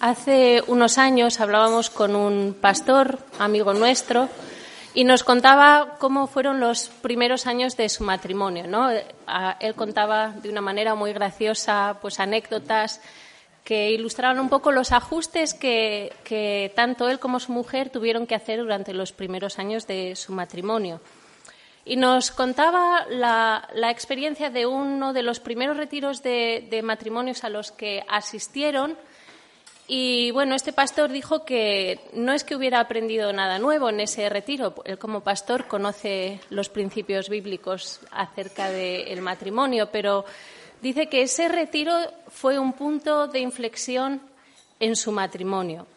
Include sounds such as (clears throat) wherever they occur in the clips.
Hace unos años hablábamos con un pastor, amigo nuestro, y nos contaba cómo fueron los primeros años de su matrimonio. ¿no? Él contaba de una manera muy graciosa pues, anécdotas que ilustraban un poco los ajustes que, tanto él como su mujer tuvieron que hacer durante los primeros años de su matrimonio. Y nos contaba la, experiencia de uno de los primeros retiros de matrimonios a los que asistieron y bueno, este pastor dijo que no es que hubiera aprendido nada nuevo en ese retiro. Él como pastor conoce los principios bíblicos acerca del matrimonio, pero dice que ese retiro fue un punto de inflexión en su matrimonio.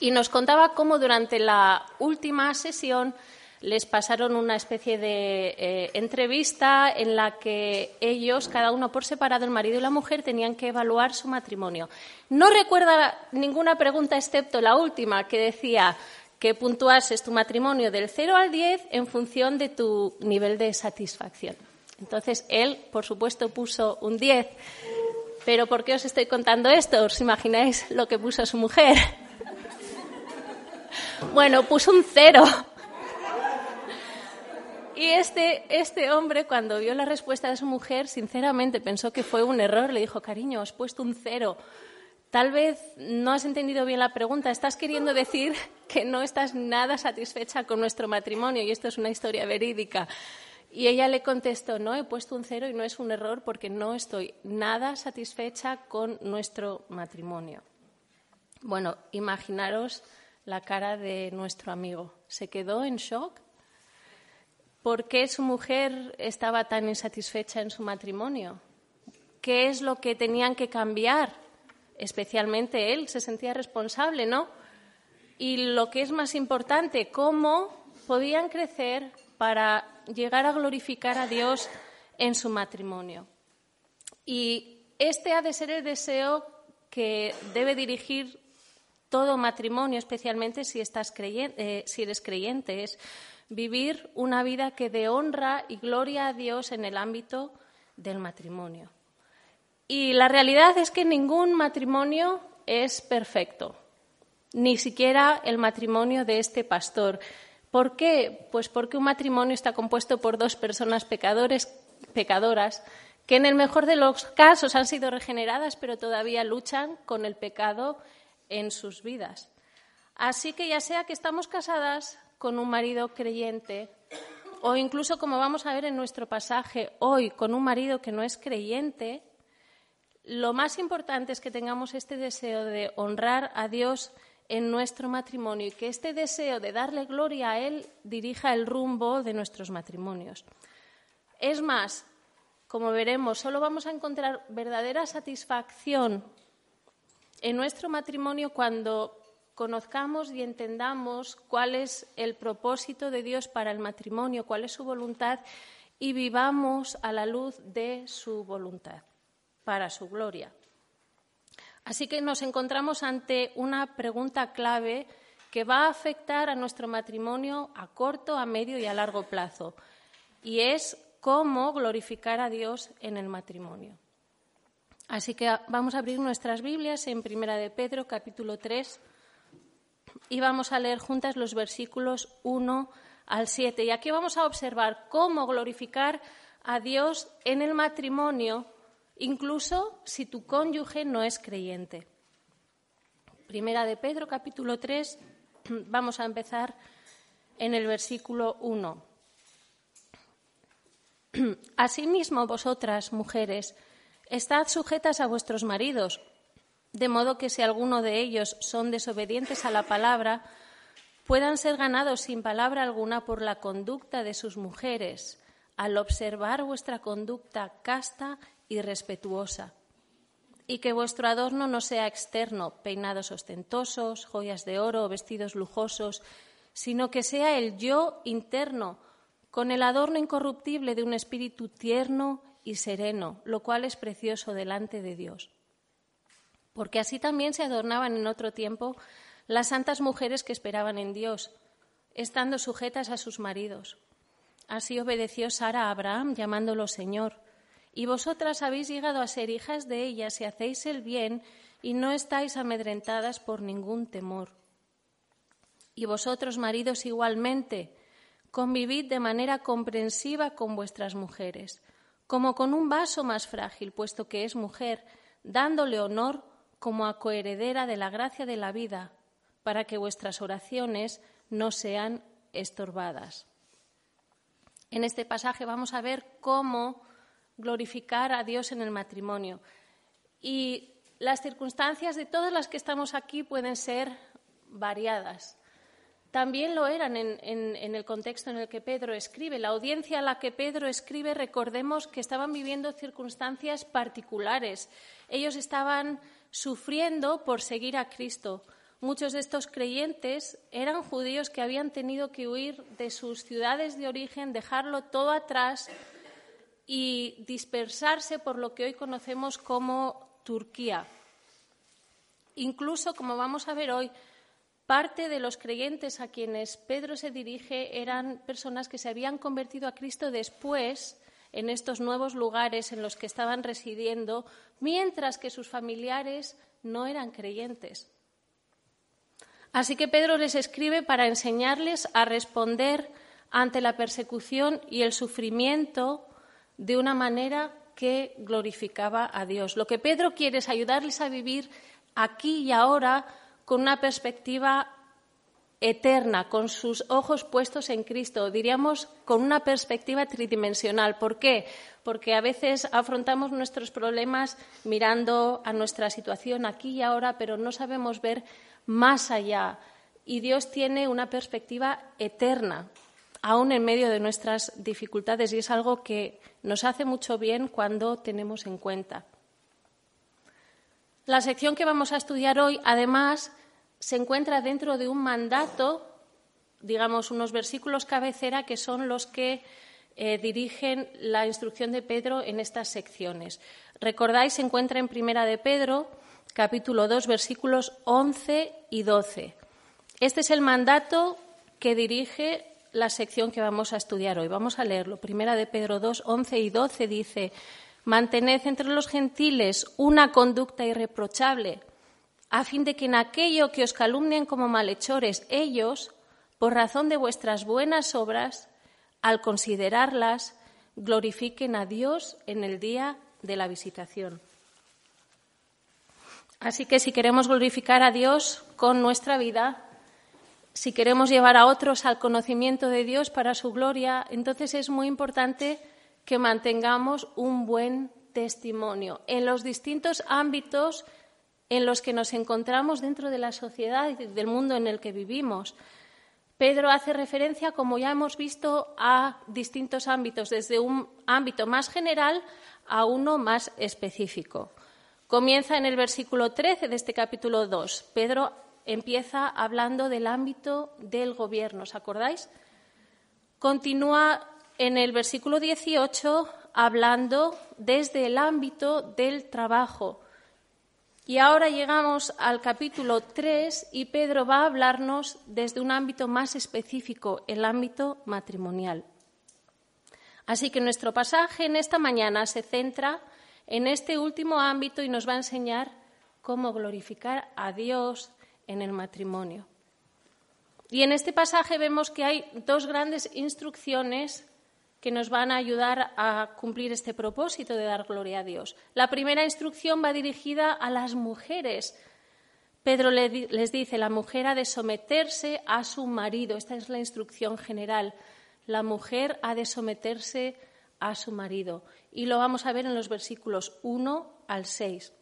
Y nos contaba cómo durante la última sesión les pasaron una especie de eh, entrevista en la que ellos, cada uno por separado, el marido y la mujer, tenían que evaluar su matrimonio. No recuerda ninguna pregunta excepto la última, que decía que puntuases tu matrimonio del 0 al 10 en función de tu nivel de satisfacción. Entonces, él, por supuesto, puso un 10. Pero ¿por qué os estoy contando esto? ¿Os imagináis lo que puso su mujer? (laughs) Bueno, puso un cero. Y este, este hombre, cuando vio la respuesta de su mujer, sinceramente pensó que fue un error. Le dijo, cariño, has puesto un cero. Tal vez no has entendido bien la pregunta. Estás queriendo decir (laughs) que no estás nada satisfecha con nuestro matrimonio y esto es una historia verídica. Y ella le contestó, no, he puesto un cero y no es un error porque no estoy nada satisfecha con nuestro matrimonio. Bueno, imaginaros la cara de nuestro amigo. Se quedó en shock ¿Por qué su mujer estaba tan insatisfecha en su matrimonio? ¿Qué es lo que tenían que cambiar? Especialmente él se sentía responsable, ¿no? Y lo que es más importante, ¿cómo podían crecer para llegar a glorificar a Dios en su matrimonio? Y este ha de ser el deseo que debe dirigir todo matrimonio, especialmente si, estás creyente, eh, si eres creyente, vivir una vida que dé honra y gloria a Dios en el ámbito del matrimonio. Y la realidad es que ningún matrimonio es perfecto, ni siquiera el matrimonio de este pastor. ¿Por qué? Pues porque un matrimonio está compuesto por dos personas pecadores, pecadoras que en el mejor de los casos han sido regeneradas, pero todavía luchan con el pecado en sus vidas. Así que ya sea que estamos casadas con un marido creyente o incluso, como vamos a ver en nuestro pasaje hoy, con un marido que no es creyente, lo más importante es que tengamos este deseo de honrar a Dios en nuestro matrimonio y que este deseo de darle gloria a Él dirija el rumbo de nuestros matrimonios. Es más, como veremos, solo vamos a encontrar verdadera satisfacción en nuestro matrimonio cuando conozcamos y entendamos cuál es el propósito de Dios para el matrimonio, cuál es su voluntad y vivamos a la luz de su voluntad, para su gloria. Así que nos encontramos ante una pregunta clave que va a afectar a nuestro matrimonio a corto, a medio y a largo plazo, y es cómo glorificar a Dios en el matrimonio. Así que vamos a abrir nuestras Biblias en Primera de Pedro, capítulo 3, y vamos a leer juntas los versículos 1 al 7. Y aquí vamos a observar cómo glorificar a Dios en el matrimonio, incluso si tu cónyuge no es creyente. Primera de Pedro, capítulo 3, (clears throat) vamos a empezar en el versículo 1. (clears throat) Asimismo, vosotras, mujeres, estad sujetas a vuestros maridos de modo que si alguno de ellos son desobedientes a la palabra, puedan ser ganados sin palabra alguna por la conducta de sus mujeres, al observar vuestra conducta casta y respetuosa. y que vuestro adorno no sea externo, peinados ostentosos, joyas de oro, vestidos lujosos, sino que sea el yo interno, con el adorno incorruptible de un espíritu tierno y sereno, lo cual es precioso delante de Dios. Porque así también se adornaban en otro tiempo las santas mujeres que esperaban en Dios, estando sujetas a sus maridos. Así obedeció Sara a Abraham, llamándolo Señor. Y vosotras habéis llegado a ser hijas de ella si hacéis el bien y no estáis amedrentadas por ningún temor. Y vosotros, maridos, igualmente, convivid de manera comprensiva con vuestras mujeres, como con un vaso más frágil, puesto que es mujer, dándole honor como a coheredera de la gracia de la vida, para que vuestras oraciones no sean estorbadas. En este pasaje vamos a ver cómo glorificar a Dios en el matrimonio. Y las circunstancias de todas las que estamos aquí pueden ser variadas. También lo eran en, el contexto en el que Pedro escribe. La audiencia a la que Pedro escribe, recordemos que estaban viviendo circunstancias particulares. Ellos estaban sufriendo por seguir a Cristo. Muchos de estos creyentes eran judíos que habían tenido que huir de sus ciudades de origen, dejarlo todo atrás y dispersarse por lo que hoy conocemos como Turquía. Incluso, como vamos a ver hoy, parte de los creyentes a quienes Pedro se dirige eran personas que se habían convertido a Cristo después en estos nuevos lugares en los que estaban residiendo, mientras que sus familiares no eran creyentes. Así que Pedro les escribe para enseñarles a responder ante la persecución y el sufrimiento de una manera que glorificaba a Dios. Lo que Pedro quiere es ayudarles a vivir aquí y ahora con una perspectiva eterna, con sus ojos puestos en Cristo, diríamos con una perspectiva tridimensional. ¿Por qué? Porque a veces afrontamos nuestros problemas mirando a nuestra situación aquí y ahora, pero no sabemos ver más allá. Y Dios tiene una perspectiva eterna aún en medio de nuestras dificultades y es algo que nos hace mucho bien cuando tenemos en cuenta. La sección que vamos a estudiar hoy, además, se encuentra dentro de un mandato, digamos, unos versículos cabecera que son los que eh, dirigen la instrucción de Pedro en estas secciones. Recordáis, se encuentra en Primera de Pedro, capítulo 2, versículos 11 y 12. Este es el mandato que dirige la sección que vamos a estudiar hoy. Vamos a leerlo. Primera de Pedro 2, 11 y 12 dice, mantened entre los gentiles una conducta irreprochable, a fin de que en aquello que os calumnien como malhechores, ellos, por razón de vuestras buenas obras, al considerarlas, glorifiquen a Dios en el día de la visitación. Así que si queremos glorificar a Dios con nuestra vida, si queremos llevar a otros al conocimiento de Dios para su gloria, entonces es muy importante que mantengamos un buen testimonio en los distintos ámbitos en los que nos encontramos dentro de la sociedad y del mundo en el que vivimos. Pedro hace referencia, como ya hemos visto, a distintos ámbitos, desde un ámbito más general a uno más específico. Comienza en el versículo 13 de este capítulo 2. Pedro empieza hablando del ámbito del gobierno, ¿os acordáis? Continúa en el versículo 18 hablando desde el ámbito del trabajo. Y ahora llegamos al capítulo 3 y Pedro va a hablarnos desde un ámbito más específico, el ámbito matrimonial. Así que nuestro pasaje en esta mañana se centra en este último ámbito y nos va a enseñar cómo glorificar a Dios en el matrimonio. Y en este pasaje vemos que hay dos grandes instrucciones que nos van a ayudar a cumplir este propósito de dar gloria a Dios. La primera instrucción va dirigida a las mujeres. Pedro les dice, la mujer ha de someterse a su marido. Esta es la instrucción general. La mujer ha de someterse a su marido. Y lo vamos a ver en los versículos 1 al 6.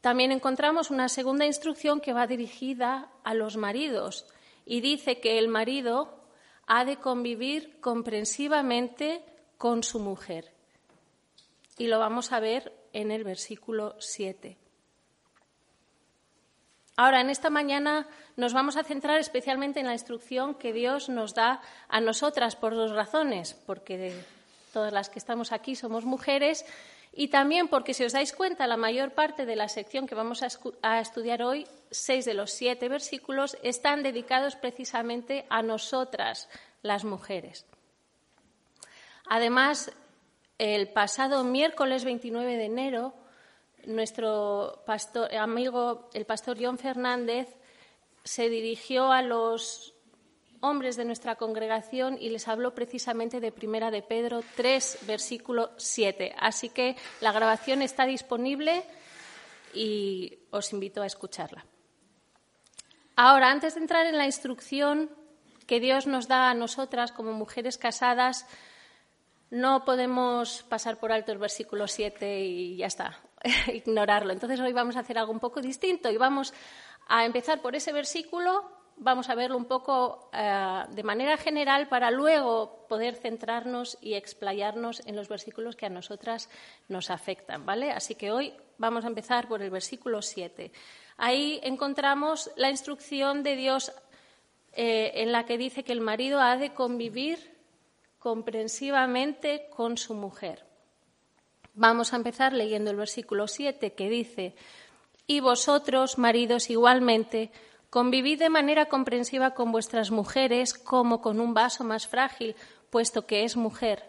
También encontramos una segunda instrucción que va dirigida a los maridos y dice que el marido ha de convivir comprensivamente con su mujer. Y lo vamos a ver en el versículo 7. Ahora, en esta mañana nos vamos a centrar especialmente en la instrucción que Dios nos da a nosotras por dos razones, porque todas las que estamos aquí somos mujeres y también porque, si os dais cuenta, la mayor parte de la sección que vamos a, estudiar hoy, seis de los siete versículos, están dedicados precisamente a nosotras, las mujeres. Además, el pasado miércoles 29 de enero nuestro amigo, el pastor John Fernández, se dirigió a los hombres de nuestra congregación y les habló precisamente de Primera de Pedro 3, versículo 7. Así que la grabación está disponible y os invito a escucharla. Ahora, antes de entrar en la instrucción que Dios nos da a nosotras como mujeres casadas, no podemos pasar por alto el versículo 7 y ya está. (laughs) ignorarlo. Entonces hoy vamos a hacer algo un poco distinto y vamos a empezar por ese versículo, vamos a verlo un poco eh, de manera general para luego poder centrarnos y explayarnos en los versículos que a nosotras nos afectan, ¿vale? Así que hoy vamos a empezar por el versículo 7. Ahí encontramos la instrucción de Dios eh, en la que dice que el marido ha de convivir comprensivamente con su mujer. Vamos a empezar leyendo el versículo 7 que dice, y vosotros, maridos, igualmente, convivid de manera comprensiva con vuestras mujeres como con un vaso más frágil, puesto que es mujer,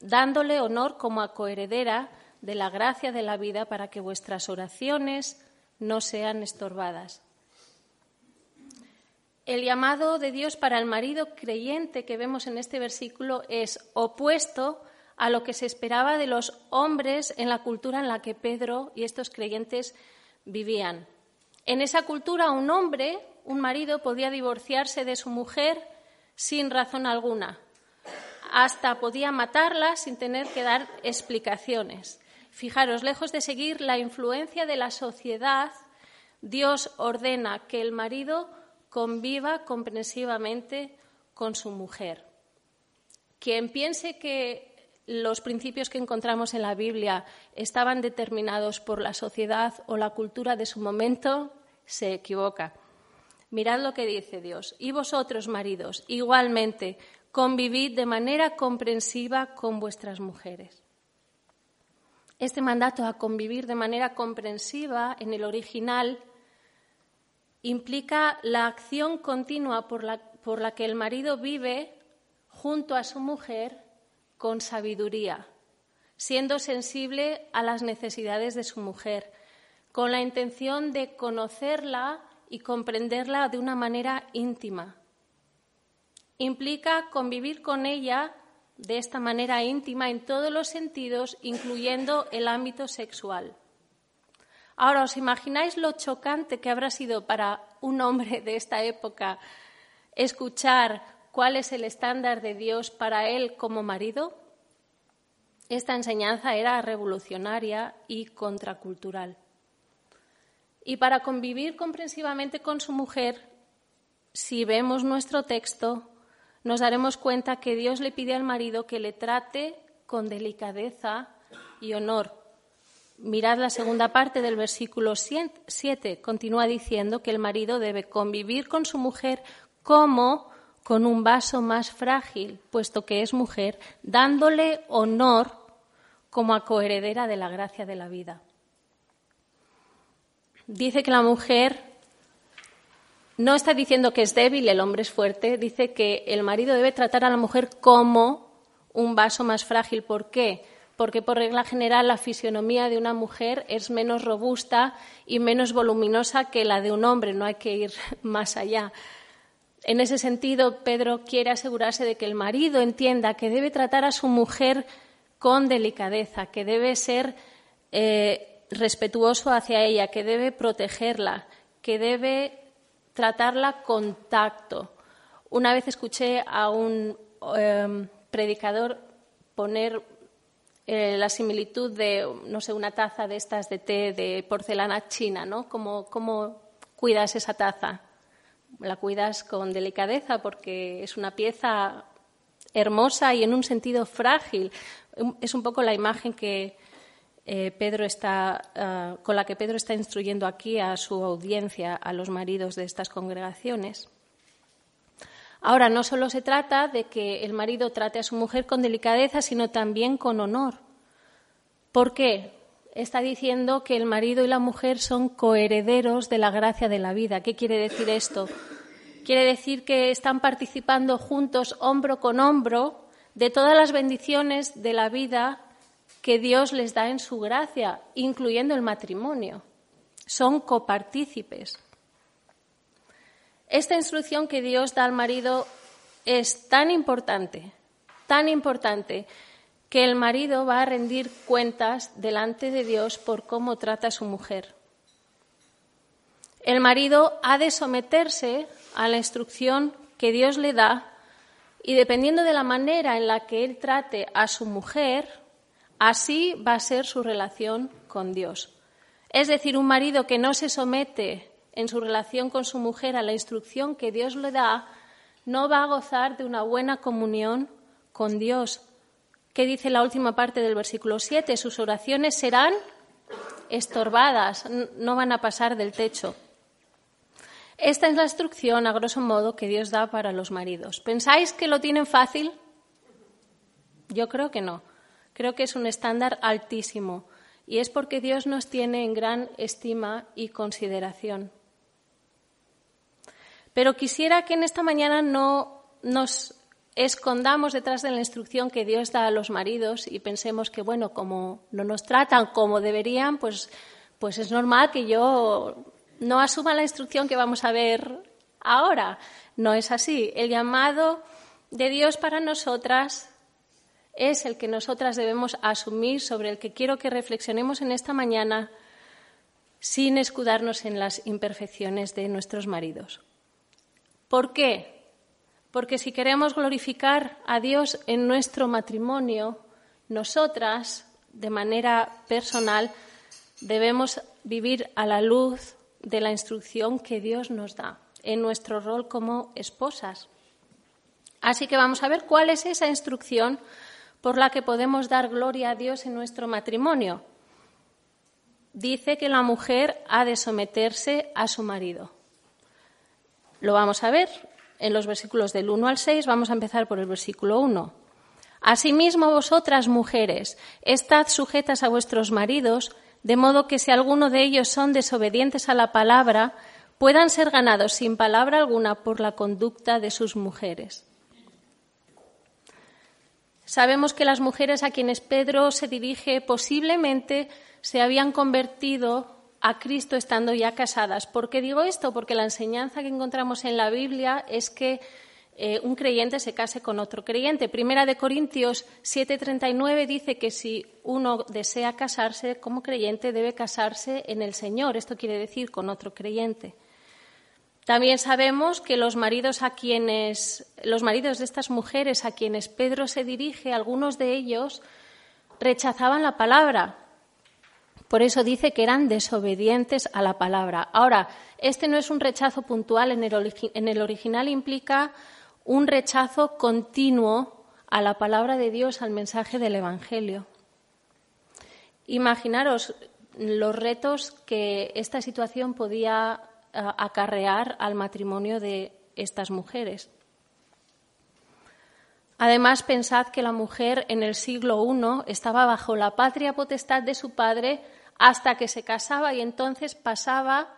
dándole honor como a coheredera de la gracia de la vida para que vuestras oraciones no sean estorbadas. El llamado de Dios para el marido creyente que vemos en este versículo es opuesto a lo que se esperaba de los hombres en la cultura en la que Pedro y estos creyentes vivían. En esa cultura un hombre, un marido, podía divorciarse de su mujer sin razón alguna. Hasta podía matarla sin tener que dar explicaciones. Fijaros, lejos de seguir la influencia de la sociedad, Dios ordena que el marido conviva comprensivamente con su mujer. Quien piense que los principios que encontramos en la Biblia estaban determinados por la sociedad o la cultura de su momento, se equivoca. Mirad lo que dice Dios. Y vosotros, maridos, igualmente, convivid de manera comprensiva con vuestras mujeres. Este mandato a convivir de manera comprensiva en el original implica la acción continua por la, por la que el marido vive junto a su mujer con sabiduría, siendo sensible a las necesidades de su mujer, con la intención de conocerla y comprenderla de una manera íntima. Implica convivir con ella de esta manera íntima en todos los sentidos, incluyendo el ámbito sexual. Ahora, ¿os imagináis lo chocante que habrá sido para un hombre de esta época escuchar cuál es el estándar de Dios para él como marido? Esta enseñanza era revolucionaria y contracultural. Y para convivir comprensivamente con su mujer, si vemos nuestro texto, nos daremos cuenta que Dios le pide al marido que le trate con delicadeza y honor. Mirad la segunda parte del versículo 7. Continúa diciendo que el marido debe convivir con su mujer como con un vaso más frágil, puesto que es mujer, dándole honor como a coheredera de la gracia de la vida. Dice que la mujer no está diciendo que es débil, el hombre es fuerte, dice que el marido debe tratar a la mujer como un vaso más frágil. ¿Por qué? Porque por regla general la fisionomía de una mujer es menos robusta y menos voluminosa que la de un hombre, no hay que ir (laughs) más allá. En ese sentido, Pedro quiere asegurarse de que el marido entienda que debe tratar a su mujer con delicadeza, que debe ser eh, respetuoso hacia ella, que debe protegerla, que debe tratarla con tacto. Una vez escuché a un em, predicador poner eh, la similitud de, no sé, una taza de estas de té de porcelana china, ¿no? cómo cuidas esa taza? la cuidas con delicadeza porque es una pieza hermosa y en un sentido frágil. Es un poco la imagen que eh, Pedro está, eh, con la que Pedro está instruyendo aquí a su audiencia, a los maridos de estas congregaciones. Ahora, no solo se trata de que el marido trate a su mujer con delicadeza, sino también con honor. ¿Por qué? Está diciendo que el marido y la mujer son coherederos de la gracia de la vida. ¿Qué quiere decir esto? Quiere decir que están participando juntos, hombro con hombro, de todas las bendiciones de la vida que Dios les da en su gracia, incluyendo el matrimonio. Son copartícipes. Esta instrucción que Dios da al marido es tan importante, tan importante, que el marido va a rendir cuentas delante de Dios por cómo trata a su mujer. El marido ha de someterse a la instrucción que Dios le da y dependiendo de la manera en la que él trate a su mujer, así va a ser su relación con Dios. Es decir, un marido que no se somete en su relación con su mujer a la instrucción que Dios le da, no va a gozar de una buena comunión con Dios. ¿Qué dice la última parte del versículo 7? Sus oraciones serán estorbadas, no van a pasar del techo. Esta es la instrucción, a grosso modo, que Dios da para los maridos. ¿Pensáis que lo tienen fácil? Yo creo que no. Creo que es un estándar altísimo y es porque Dios nos tiene en gran estima y consideración. Pero quisiera que en esta mañana no nos escondamos detrás de la instrucción que Dios da a los maridos y pensemos que, bueno, como no nos tratan como deberían, pues, pues es normal que yo no asuma la instrucción que vamos a ver ahora. No es así. El llamado de Dios para nosotras es el que nosotras debemos asumir, sobre el que quiero que reflexionemos en esta mañana, sin escudarnos en las imperfecciones de nuestros maridos. ¿Por qué? Porque si queremos glorificar a Dios en nuestro matrimonio, nosotras, de manera personal, debemos vivir a la luz de la instrucción que Dios nos da en nuestro rol como esposas. Así que vamos a ver cuál es esa instrucción por la que podemos dar gloria a Dios en nuestro matrimonio. Dice que la mujer ha de someterse a su marido. Lo vamos a ver en los versículos del 1 al 6. Vamos a empezar por el versículo 1. Asimismo, vosotras, mujeres, estad sujetas a vuestros maridos, de modo que si alguno de ellos son desobedientes a la palabra, puedan ser ganados sin palabra alguna por la conducta de sus mujeres. Sabemos que las mujeres a quienes Pedro se dirige posiblemente se habían convertido a Cristo estando ya casadas. ¿Por qué digo esto? Porque la enseñanza que encontramos en la Biblia es que eh, un creyente se case con otro creyente. Primera de Corintios 7:39 dice que si uno desea casarse como creyente debe casarse en el Señor. Esto quiere decir con otro creyente. También sabemos que los maridos a quienes los maridos de estas mujeres a quienes Pedro se dirige, algunos de ellos rechazaban la palabra. Por eso dice que eran desobedientes a la palabra. Ahora, este no es un rechazo puntual, en el, en el original implica un rechazo continuo a la palabra de Dios, al mensaje del Evangelio. Imaginaros los retos que esta situación podía acarrear al matrimonio de estas mujeres. Además, pensad que la mujer en el siglo I estaba bajo la patria potestad de su padre hasta que se casaba y entonces pasaba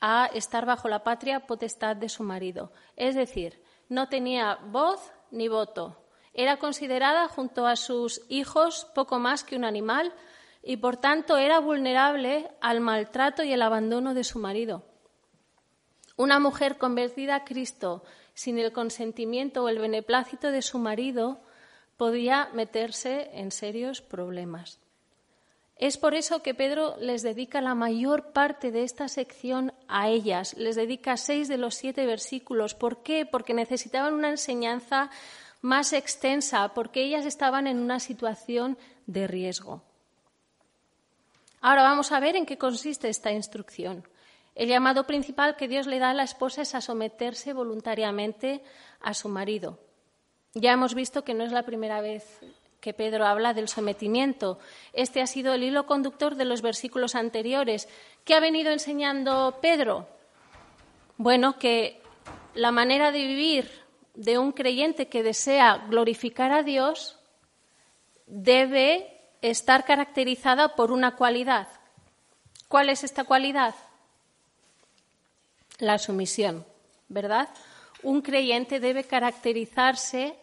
a estar bajo la patria potestad de su marido. Es decir, no tenía voz ni voto. Era considerada junto a sus hijos poco más que un animal y por tanto era vulnerable al maltrato y el abandono de su marido. Una mujer convertida a Cristo sin el consentimiento o el beneplácito de su marido podía meterse en serios problemas. Es por eso que Pedro les dedica la mayor parte de esta sección a ellas. Les dedica seis de los siete versículos. ¿Por qué? Porque necesitaban una enseñanza más extensa, porque ellas estaban en una situación de riesgo. Ahora vamos a ver en qué consiste esta instrucción. El llamado principal que Dios le da a la esposa es a someterse voluntariamente a su marido. Ya hemos visto que no es la primera vez que Pedro habla del sometimiento. Este ha sido el hilo conductor de los versículos anteriores. ¿Qué ha venido enseñando Pedro? Bueno, que la manera de vivir de un creyente que desea glorificar a Dios debe estar caracterizada por una cualidad. ¿Cuál es esta cualidad? La sumisión, ¿verdad? Un creyente debe caracterizarse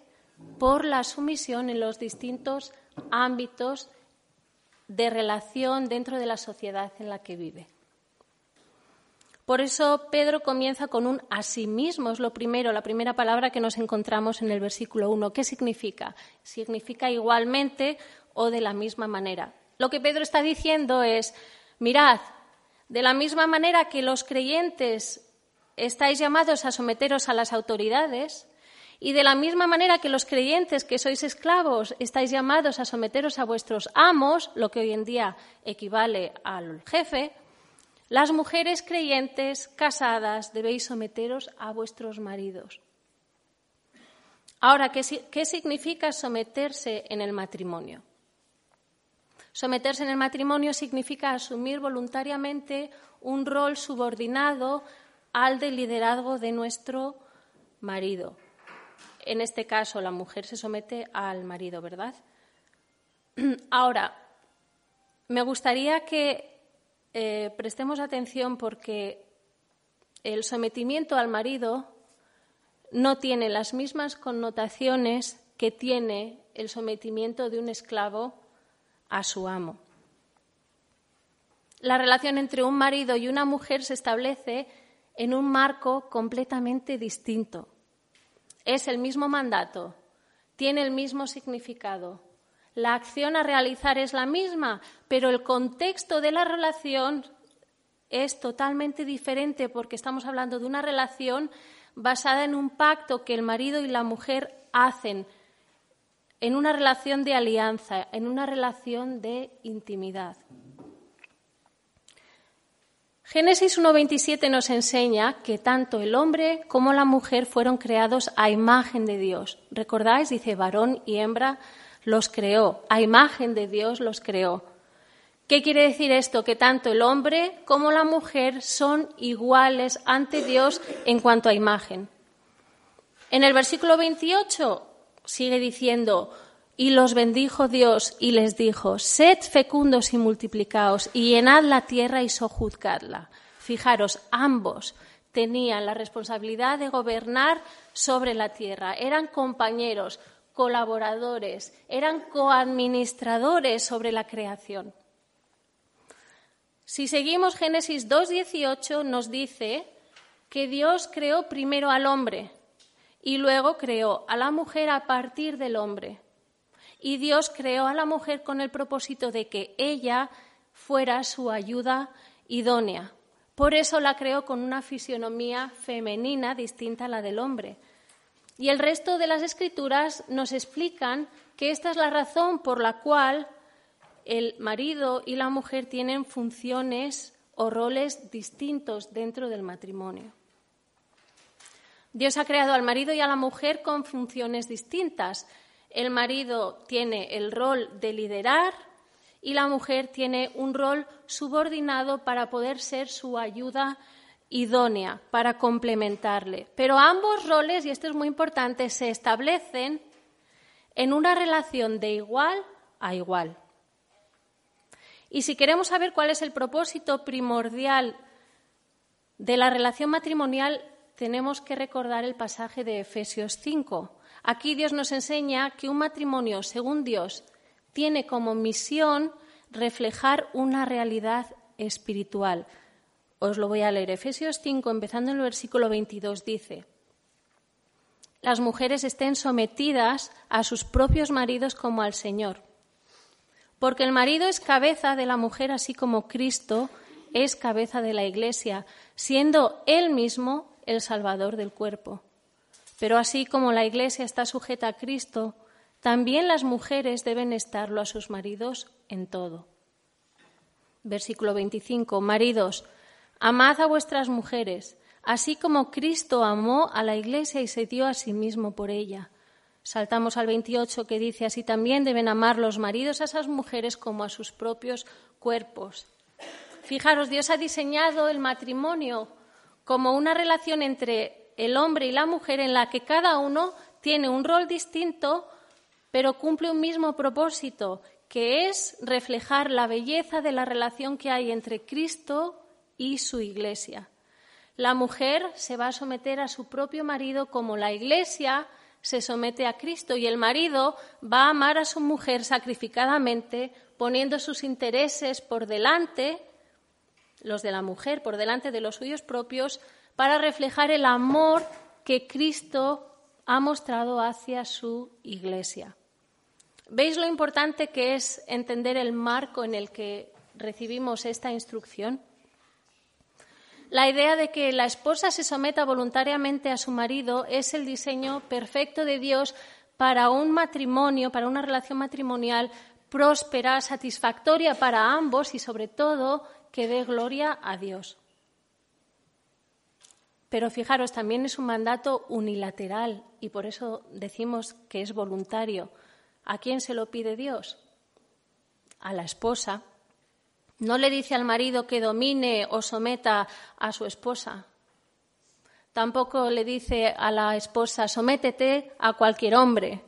por la sumisión en los distintos ámbitos de relación dentro de la sociedad en la que vive. Por eso Pedro comienza con un asimismo, es lo primero, la primera palabra que nos encontramos en el versículo 1. ¿Qué significa? Significa igualmente o de la misma manera. Lo que Pedro está diciendo es, mirad, de la misma manera que los creyentes estáis llamados a someteros a las autoridades, y de la misma manera que los creyentes que sois esclavos estáis llamados a someteros a vuestros amos, lo que hoy en día equivale al jefe, las mujeres creyentes casadas debéis someteros a vuestros maridos. Ahora, ¿qué, significa someterse en el matrimonio? Someterse en el matrimonio significa asumir voluntariamente un rol subordinado al de liderazgo de nuestro marido. En este caso, la mujer se somete al marido, ¿verdad? (clears throat) Ahora, me gustaría que eh, prestemos atención porque el sometimiento al marido no tiene las mismas connotaciones que tiene el sometimiento de un esclavo a su amo. La relación entre un marido y una mujer se establece en un marco completamente distinto. Es el mismo mandato, tiene el mismo significado, la acción a realizar es la misma, pero el contexto de la relación es totalmente diferente porque estamos hablando de una relación basada en un pacto que el marido y la mujer hacen, en una relación de alianza, en una relación de intimidad. Génesis 1.27 nos enseña que tanto el hombre como la mujer fueron creados a imagen de Dios. ¿Recordáis? Dice varón y hembra los creó, a imagen de Dios los creó. ¿Qué quiere decir esto? Que tanto el hombre como la mujer son iguales ante Dios en cuanto a imagen. En el versículo 28 sigue diciendo, y los bendijo Dios y les dijo, sed fecundos y multiplicaos y llenad la tierra y sojuzgadla. Fijaros, ambos tenían la responsabilidad de gobernar sobre la tierra, eran compañeros, colaboradores, eran coadministradores sobre la creación. Si seguimos Génesis 2.18 nos dice que Dios creó primero al hombre y luego creó a la mujer a partir del hombre. Y Dios creó a la mujer con el propósito de que ella fuera su ayuda idónea. Por eso la creó con una fisionomía femenina distinta a la del hombre. Y el resto de las escrituras nos explican que esta es la razón por la cual el marido y la mujer tienen funciones o roles distintos dentro del matrimonio. Dios ha creado al marido y a la mujer con funciones distintas. El marido tiene el rol de liderar y la mujer tiene un rol subordinado para poder ser su ayuda idónea para complementarle. Pero ambos roles, y esto es muy importante, se establecen en una relación de igual a igual. Y si queremos saber cuál es el propósito primordial de la relación matrimonial, tenemos que recordar el pasaje de Efesios 5. Aquí Dios nos enseña que un matrimonio, según Dios, tiene como misión reflejar una realidad espiritual. Os lo voy a leer. Efesios 5, empezando en el versículo 22, dice, las mujeres estén sometidas a sus propios maridos como al Señor, porque el marido es cabeza de la mujer así como Cristo es cabeza de la Iglesia, siendo él mismo el Salvador del cuerpo. Pero así como la Iglesia está sujeta a Cristo, también las mujeres deben estarlo a sus maridos en todo. Versículo 25. Maridos, Amad a vuestras mujeres, así como Cristo amó a la Iglesia y se dio a sí mismo por ella. Saltamos al 28 que dice así también deben amar los maridos a esas mujeres como a sus propios cuerpos. Fijaros, Dios ha diseñado el matrimonio como una relación entre el hombre y la mujer en la que cada uno tiene un rol distinto, pero cumple un mismo propósito, que es reflejar la belleza de la relación que hay entre Cristo y su Iglesia. La mujer se va a someter a su propio marido como la Iglesia se somete a Cristo y el marido va a amar a su mujer sacrificadamente, poniendo sus intereses por delante, los de la mujer por delante de los suyos propios, para reflejar el amor que Cristo ha mostrado hacia su iglesia. ¿Veis lo importante que es entender el marco en el que recibimos esta instrucción? La idea de que la esposa se someta voluntariamente a su marido es el diseño perfecto de Dios para un matrimonio, para una relación matrimonial próspera, satisfactoria para ambos y sobre todo que dé gloria a Dios. Pero fijaros, también es un mandato unilateral y por eso decimos que es voluntario. ¿A quién se lo pide Dios? A la esposa, no le dice al marido que domine o someta a su esposa. Tampoco le dice a la esposa, sométete a cualquier hombre.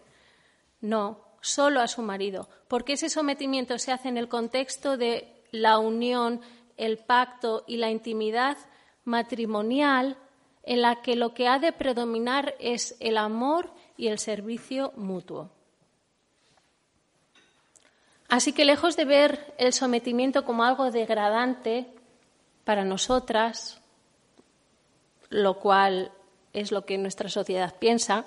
No, solo a su marido, porque ese sometimiento se hace en el contexto de la unión, el pacto y la intimidad matrimonial en la que lo que ha de predominar es el amor y el servicio mutuo. Así que lejos de ver el sometimiento como algo degradante para nosotras, lo cual es lo que nuestra sociedad piensa,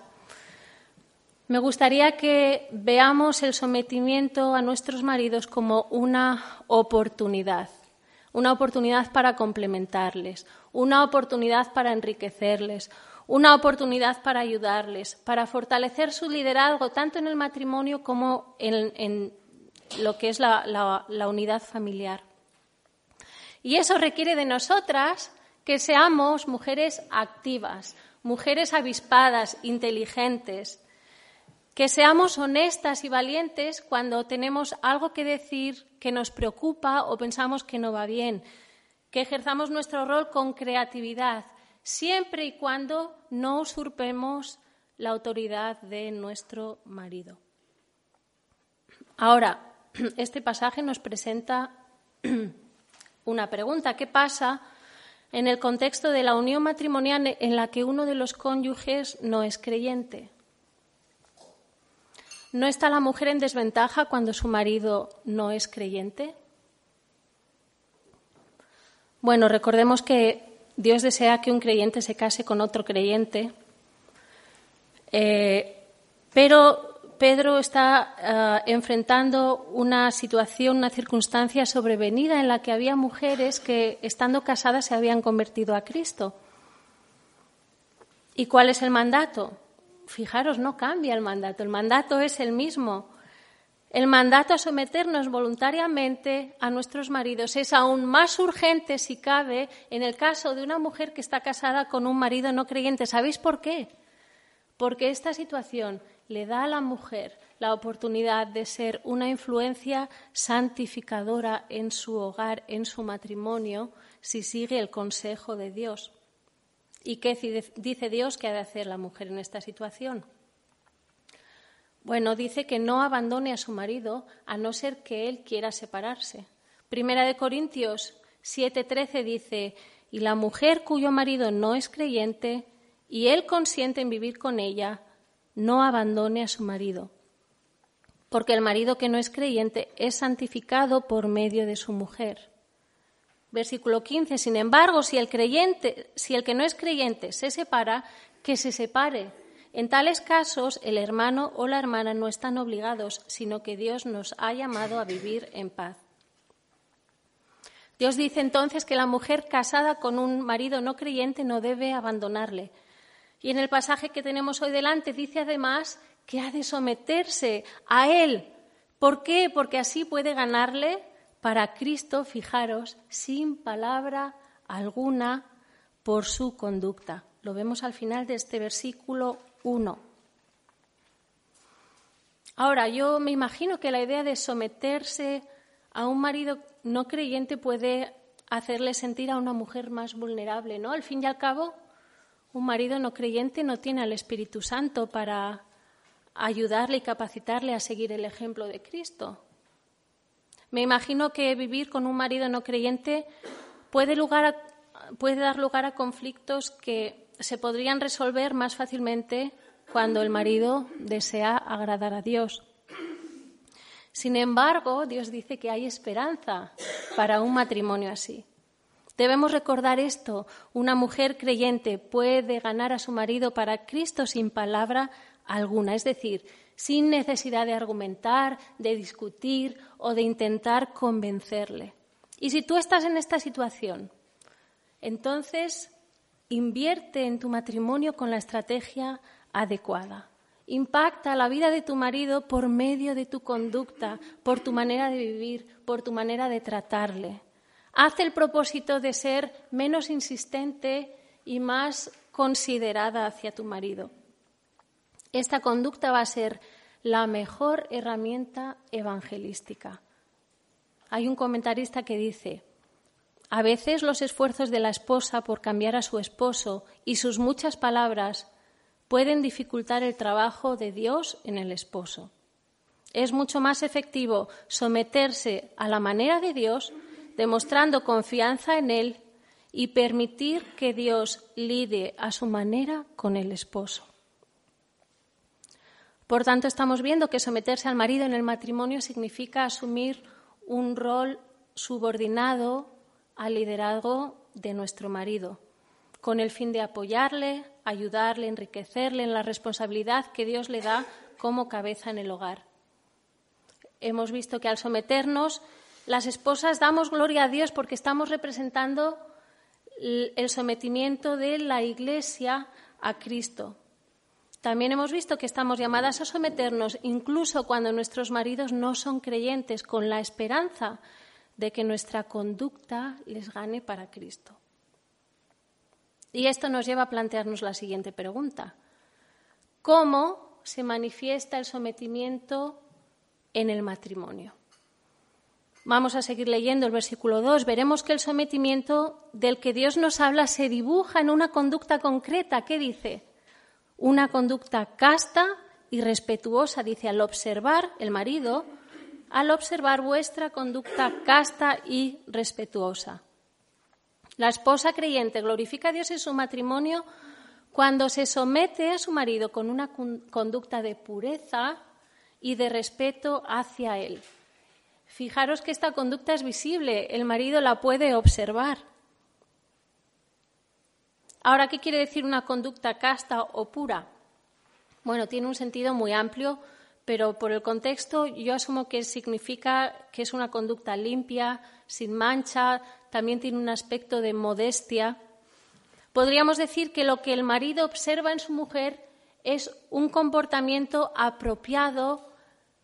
me gustaría que veamos el sometimiento a nuestros maridos como una oportunidad, una oportunidad para complementarles, una oportunidad para enriquecerles, una oportunidad para ayudarles, para fortalecer su liderazgo tanto en el matrimonio como en, lo que es la, unidad familiar. Y eso requiere de nosotras que seamos mujeres activas, mujeres avispadas, inteligentes, que seamos honestas y valientes cuando tenemos algo que decir que nos preocupa o pensamos que no va bien, que ejerzamos nuestro rol con creatividad, siempre y cuando no usurpemos la autoridad de nuestro marido. Ahora, (clears throat) este pasaje nos presenta (clears throat) una pregunta. ¿Qué pasa en el contexto de la unión matrimonial en la que uno de los cónyuges no es creyente? ¿No está la mujer en desventaja cuando su marido no es creyente? Bueno, recordemos que Dios desea que un creyente se case con otro creyente, eh, pero Pedro está eh, enfrentando una situación, una circunstancia sobrevenida en la que había mujeres que, estando casadas, se habían convertido a Cristo. ¿Y cuál es el mandato? Fijaros, no cambia el mandato, el mandato es el mismo. El mandato a someternos voluntariamente a nuestros maridos es aún más urgente, si cabe, en el caso de una mujer que está casada con un marido no creyente. ¿Sabéis por qué? Porque esta situación le da a la mujer la oportunidad de ser una influencia santificadora en su hogar, en su matrimonio, si sigue el consejo de Dios. ¿Y qué dice Dios que ha de hacer la mujer en esta situación? Bueno, dice que no abandone a su marido a no ser que él quiera separarse. Primera de Corintios 7:13 dice, y la mujer cuyo marido no es creyente y él consiente en vivir con ella, no abandone a su marido, porque el marido que no es creyente es santificado por medio de su mujer. Versículo 15. Sin embargo, si el creyente, si el que no es creyente se separa, que se separe. En tales casos, el hermano o la hermana no están obligados, sino que Dios nos ha llamado a vivir en paz. Dios dice entonces que la mujer casada con un marido no creyente no debe abandonarle, y en el pasaje que tenemos hoy delante dice además que ha de someterse a Él. ¿Por qué? Porque así puede ganarle para Cristo, fijaros, sin palabra alguna por su conducta. Lo vemos al final de este versículo 1. Ahora, yo me imagino que la idea de someterse a un marido no creyente puede hacerle sentir a una mujer más vulnerable, ¿no? Al fin y al cabo, un marido no creyente no tiene al Espíritu Santo para ayudarle y capacitarle a seguir el ejemplo de Cristo. Me imagino que vivir con un marido no creyente puede, puede dar lugar a conflictos que se podrían resolver más fácilmente cuando el marido desea agradar a Dios. Sin embargo, Dios dice que hay esperanza para un matrimonio así. Debemos recordar esto. Una mujer creyente puede ganar a su marido para Cristo sin palabra alguna, es decir, sin necesidad de argumentar, de discutir o de intentar convencerle. Y si tú estás en esta situación, entonces invierte en tu matrimonio con la estrategia adecuada. Impacta la vida de tu marido por medio de tu conducta, por tu manera de vivir, por tu manera de tratarle. Haz el propósito de ser menos insistente y más considerada hacia tu marido. Esta conducta va a ser la mejor herramienta evangelística. Hay un comentarista que dice, a veces los esfuerzos de la esposa por cambiar a su esposo y sus muchas palabras pueden dificultar el trabajo de Dios en el esposo. Es mucho más efectivo someterse a la manera de Dios, demostrando confianza en Él y permitir que Dios lide a su manera con el esposo. Por tanto, estamos viendo que someterse al marido en el matrimonio significa asumir un rol subordinado al liderazgo de nuestro marido, con el fin de apoyarle, ayudarle, enriquecerle en la responsabilidad que Dios le da como cabeza en el hogar. Hemos visto que al someternos, las esposas damos gloria a Dios porque estamos representando el sometimiento de la Iglesia a Cristo. También hemos visto que estamos llamadas a someternos incluso cuando nuestros maridos no son creyentes, con la esperanza de que nuestra conducta les gane para Cristo. Y esto nos lleva a plantearnos la siguiente pregunta. ¿Cómo se manifiesta el sometimiento en el matrimonio? Vamos a seguir leyendo el versículo 2. Veremos que el sometimiento del que Dios nos habla se dibuja en una conducta concreta. ¿Qué dice? Una conducta casta y respetuosa, dice, al observar el marido, al observar vuestra conducta casta y respetuosa. La esposa creyente glorifica a Dios en su matrimonio cuando se somete a su marido con una conducta de pureza y de respeto hacia él. Fijaros que esta conducta es visible, el marido la puede observar. Ahora, ¿qué quiere decir una conducta casta o pura? Bueno, tiene un sentido muy amplio, pero por el contexto yo asumo que significa que es una conducta limpia, sin mancha, también tiene un aspecto de modestia. Podríamos decir que lo que el marido observa en su mujer es un comportamiento apropiado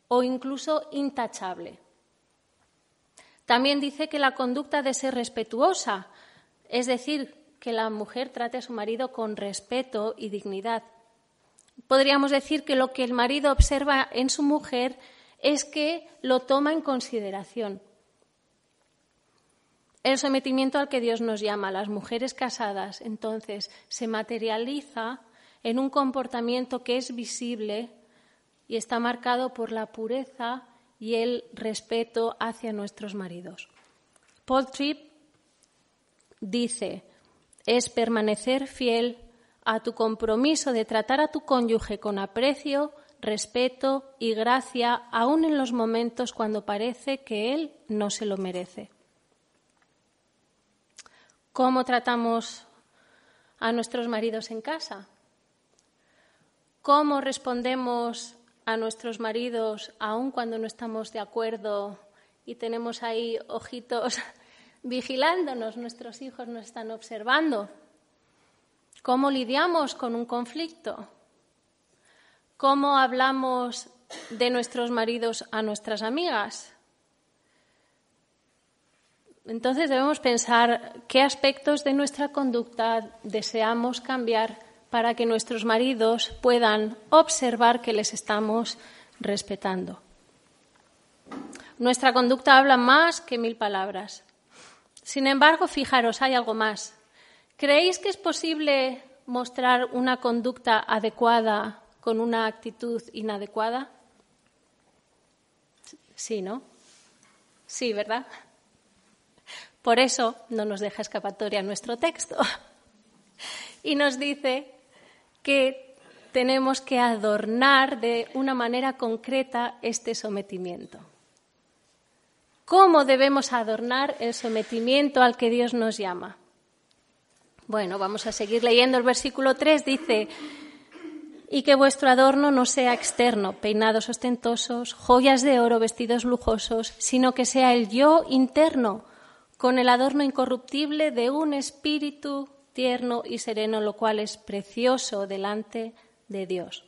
o incluso intachable. También dice que la conducta de ser respetuosa, es decir, que la mujer trate a su marido con respeto y dignidad. Podríamos decir que lo que el marido observa en su mujer es que lo toma en consideración. El sometimiento al que Dios nos llama, las mujeres casadas, entonces, se materializa en un comportamiento que es visible y está marcado por la pureza y el respeto hacia nuestros maridos. Paul Tripp dice, es permanecer fiel a tu compromiso de tratar a tu cónyuge con aprecio, respeto y gracia, aun en los momentos cuando parece que él no se lo merece. Cómo tratamos a nuestros maridos en casa, cómo respondemos a nuestros maridos aun cuando no estamos de acuerdo y tenemos ahí ojitos (laughs) vigilándonos, nuestros hijos nos están observando, cómo lidiamos con un conflicto, cómo hablamos de nuestros maridos a nuestras amigas, entonces debemos pensar qué aspectos de nuestra conducta deseamos cambiar para que nuestros maridos puedan observar que les estamos respetando. Nuestra conducta habla más que mil palabras. Sin embargo, fijaros, hay algo más. ¿Creéis que es posible mostrar una conducta adecuada con una actitud inadecuada? Sí, ¿no? Sí, ¿verdad? Por eso no nos deja escapatoria nuestro texto. Y nos dice que tenemos que adornar de una manera concreta este sometimiento. ¿Cómo debemos adornar el sometimiento al que Dios nos llama? Bueno, vamos a seguir leyendo el versículo 3. Dice, y que vuestro adorno no sea externo, peinados ostentosos, joyas de oro, vestidos lujosos, sino que sea el yo interno, con el adorno incorruptible de un espíritu tierno y sereno, lo cual es precioso delante de Dios.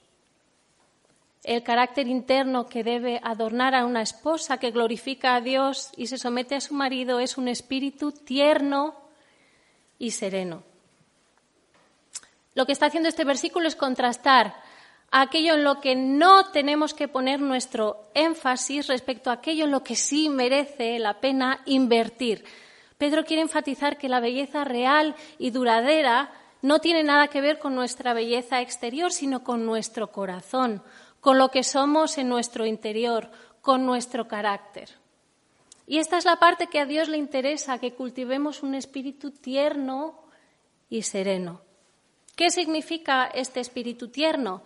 El carácter interno que debe adornar a una esposa que glorifica a Dios y se somete a su marido es un espíritu tierno y sereno. Lo que está haciendo este versículo es contrastar aquello en lo que no tenemos que poner nuestro énfasis respecto a aquello en lo que sí merece la pena invertir. Pedro quiere enfatizar que la belleza real y duradera no tiene nada que ver con nuestra belleza exterior, sino con nuestro corazón, con lo que somos en nuestro interior, con nuestro carácter. Y esta es la parte que a Dios le interesa, que cultivemos un espíritu tierno y sereno. ¿Qué significa este espíritu tierno?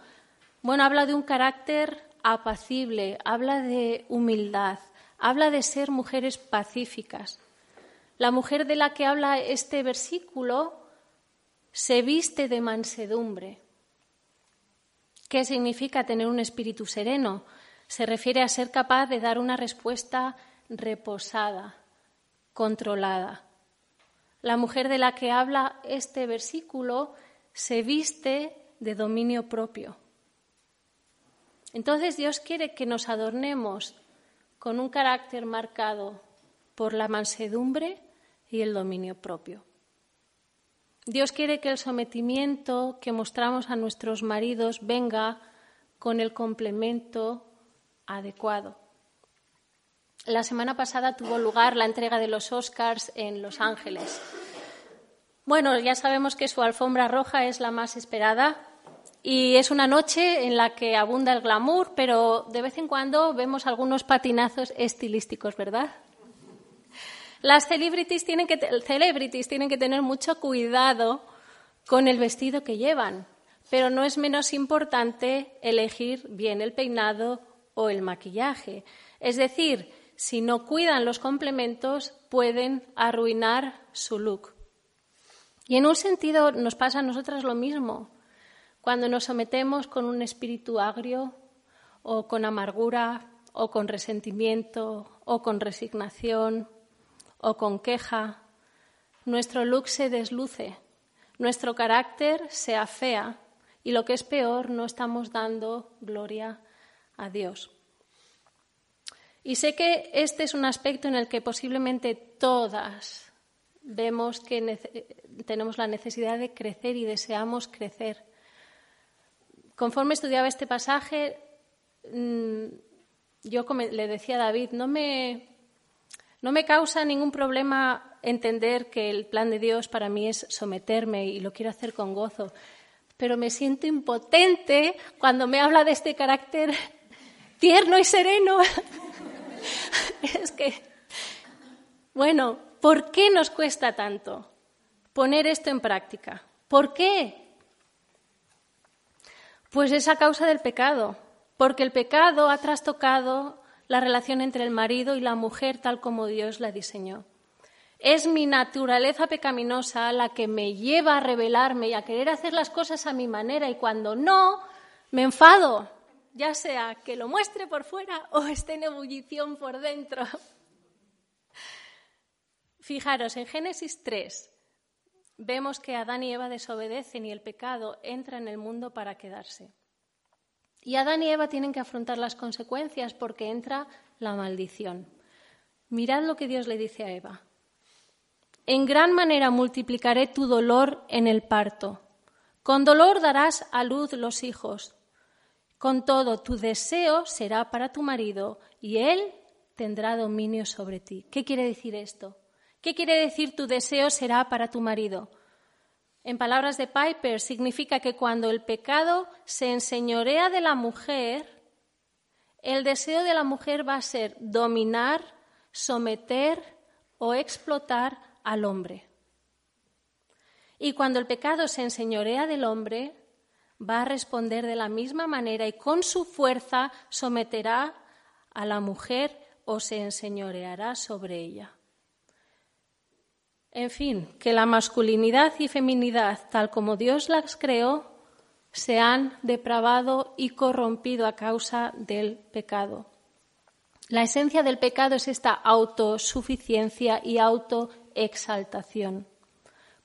Bueno, habla de un carácter apacible, habla de humildad, habla de ser mujeres pacíficas. La mujer de la que habla este versículo se viste de mansedumbre. ¿Qué significa tener un espíritu sereno? Se refiere a ser capaz de dar una respuesta reposada, controlada. La mujer de la que habla este versículo se viste de dominio propio. Entonces Dios quiere que nos adornemos con un carácter marcado por la mansedumbre y el dominio propio. Dios quiere que el sometimiento que mostramos a nuestros maridos venga con el complemento adecuado. La semana pasada tuvo lugar la entrega de los Oscars en Los Ángeles. Bueno, ya sabemos que su alfombra roja es la más esperada y es una noche en la que abunda el glamour, pero de vez en cuando vemos algunos patinazos estilísticos, ¿verdad? Las celebrities tienen que, tienen que tener mucho cuidado con el vestido que llevan, pero no es menos importante elegir bien el peinado o el maquillaje. Es decir, si no cuidan los complementos, pueden arruinar su look. Y en un sentido nos pasa a nosotras lo mismo. Cuando nos sometemos con un espíritu agrio o con amargura o con resentimiento o con resignación o con queja, nuestro look se desluce, nuestro carácter se afea y lo que es peor, no estamos dando gloria a Dios. Y sé que este es un aspecto en el que posiblemente todas vemos que tenemos la necesidad de crecer y deseamos crecer. Conforme estudiaba este pasaje, mm, yo le decía a David, no me, no me causa ningún problema entender que el plan de Dios para mí es someterme y lo quiero hacer con gozo, pero me siento impotente cuando me habla de este carácter tierno y sereno. (laughs) es que, bueno, ¿Por qué nos cuesta tanto poner esto en práctica? ¿Por qué? Pues es a causa del pecado, porque el pecado ha trastocado la relación entre el marido y la mujer tal como Dios la diseñó. Es mi naturaleza pecaminosa la que me lleva a rebelarme y a querer hacer las cosas a mi manera y cuando no, me enfado, ya sea que lo muestre por fuera o esté en ebullición por dentro. Fijaros, en Génesis 3 vemos que Adán y Eva desobedecen y el pecado entra en el mundo para quedarse. Y Adán y Eva tienen que afrontar las consecuencias porque entra la maldición. Mirad lo que Dios le dice a Eva. En gran manera multiplicaré tu dolor en el parto. Con dolor darás a luz los hijos. Con todo, tu deseo será para tu marido y él tendrá dominio sobre ti. ¿Qué quiere decir esto? ¿Qué quiere decir tu deseo será para tu marido? En palabras de Piper, significa que cuando el pecado se enseñorea de la mujer, el deseo de la mujer va a ser dominar, someter o explotar al hombre. Y cuando el pecado se enseñorea del hombre, va a responder de la misma manera y con su fuerza someterá a la mujer o se enseñoreará sobre ella. En fin, que la masculinidad y feminidad, tal como Dios las creó, se han depravado y corrompido a causa del pecado. La esencia del pecado es esta autosuficiencia y autoexaltación.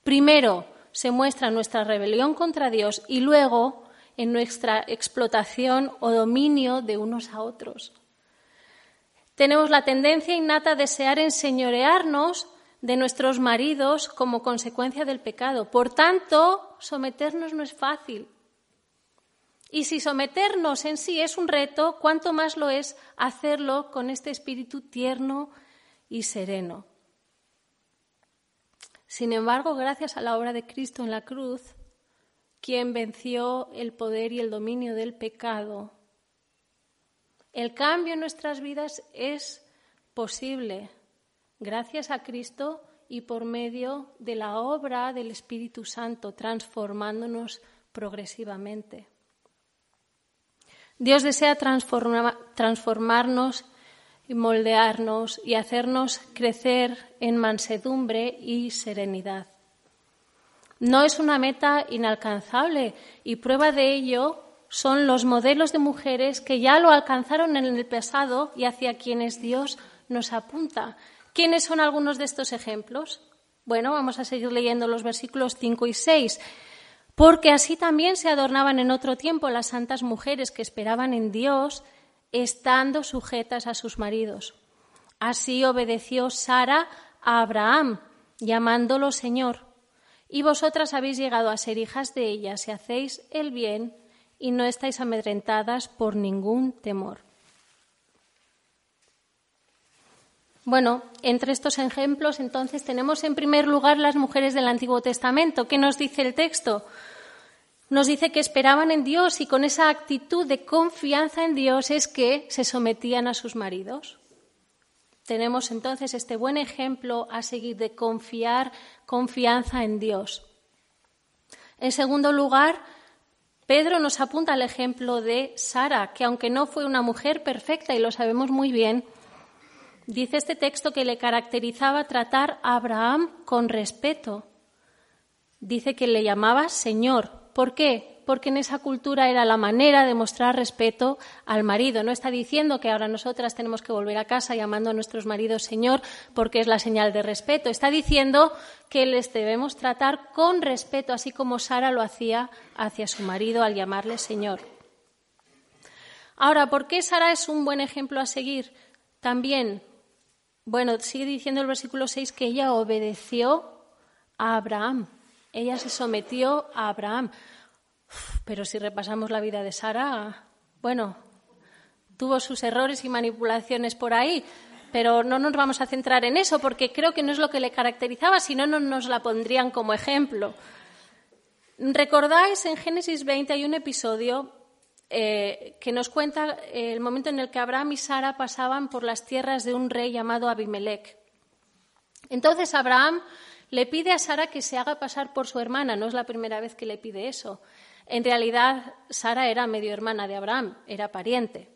Primero se muestra nuestra rebelión contra Dios y luego en nuestra explotación o dominio de unos a otros. Tenemos la tendencia innata a desear enseñorearnos de nuestros maridos como consecuencia del pecado. Por tanto, someternos no es fácil. Y si someternos en sí es un reto, cuánto más lo es hacerlo con este espíritu tierno y sereno. Sin embargo, gracias a la obra de Cristo en la cruz, quien venció el poder y el dominio del pecado, el cambio en nuestras vidas es posible gracias a Cristo y por medio de la obra del Espíritu Santo, transformándonos progresivamente. Dios desea transformarnos y moldearnos y hacernos crecer en mansedumbre y serenidad. No es una meta inalcanzable y prueba de ello son los modelos de mujeres que ya lo alcanzaron en el pasado y hacia quienes Dios nos apunta. ¿Quiénes son algunos de estos ejemplos? Bueno, vamos a seguir leyendo los versículos 5 y 6. Porque así también se adornaban en otro tiempo las santas mujeres que esperaban en Dios, estando sujetas a sus maridos. Así obedeció Sara a Abraham, llamándolo Señor. Y vosotras habéis llegado a ser hijas de ella si hacéis el bien y no estáis amedrentadas por ningún temor. Bueno, entre estos ejemplos, entonces, tenemos en primer lugar las mujeres del Antiguo Testamento. ¿Qué nos dice el texto? Nos dice que esperaban en Dios y con esa actitud de confianza en Dios es que se sometían a sus maridos. Tenemos entonces este buen ejemplo a seguir de confiar, confianza en Dios. En segundo lugar, Pedro nos apunta al ejemplo de Sara, que aunque no fue una mujer perfecta, y lo sabemos muy bien, Dice este texto que le caracterizaba tratar a Abraham con respeto. Dice que le llamaba Señor. ¿Por qué? Porque en esa cultura era la manera de mostrar respeto al marido. No está diciendo que ahora nosotras tenemos que volver a casa llamando a nuestros maridos Señor porque es la señal de respeto. Está diciendo que les debemos tratar con respeto, así como Sara lo hacía hacia su marido al llamarle Señor. Ahora, ¿por qué Sara es un buen ejemplo a seguir? También bueno, sigue diciendo el versículo 6 que ella obedeció a Abraham. Ella se sometió a Abraham. pero si repasamos la vida de Sara, bueno, tuvo sus errores y manipulaciones por ahí, pero no nos vamos a centrar en eso porque creo que no es lo que le caracterizaba, si no, no nos la pondrían como ejemplo. ¿Recordáis en Génesis 20 hay un episodio eh, que nos cuenta el momento en el que Abraham y Sara pasaban por las tierras de un rey llamado Abimelech. Entonces Abraham le pide a Sara que se haga pasar por su hermana. No es la primera vez que le pide eso. En realidad, Sara era medio hermana de Abraham, era pariente.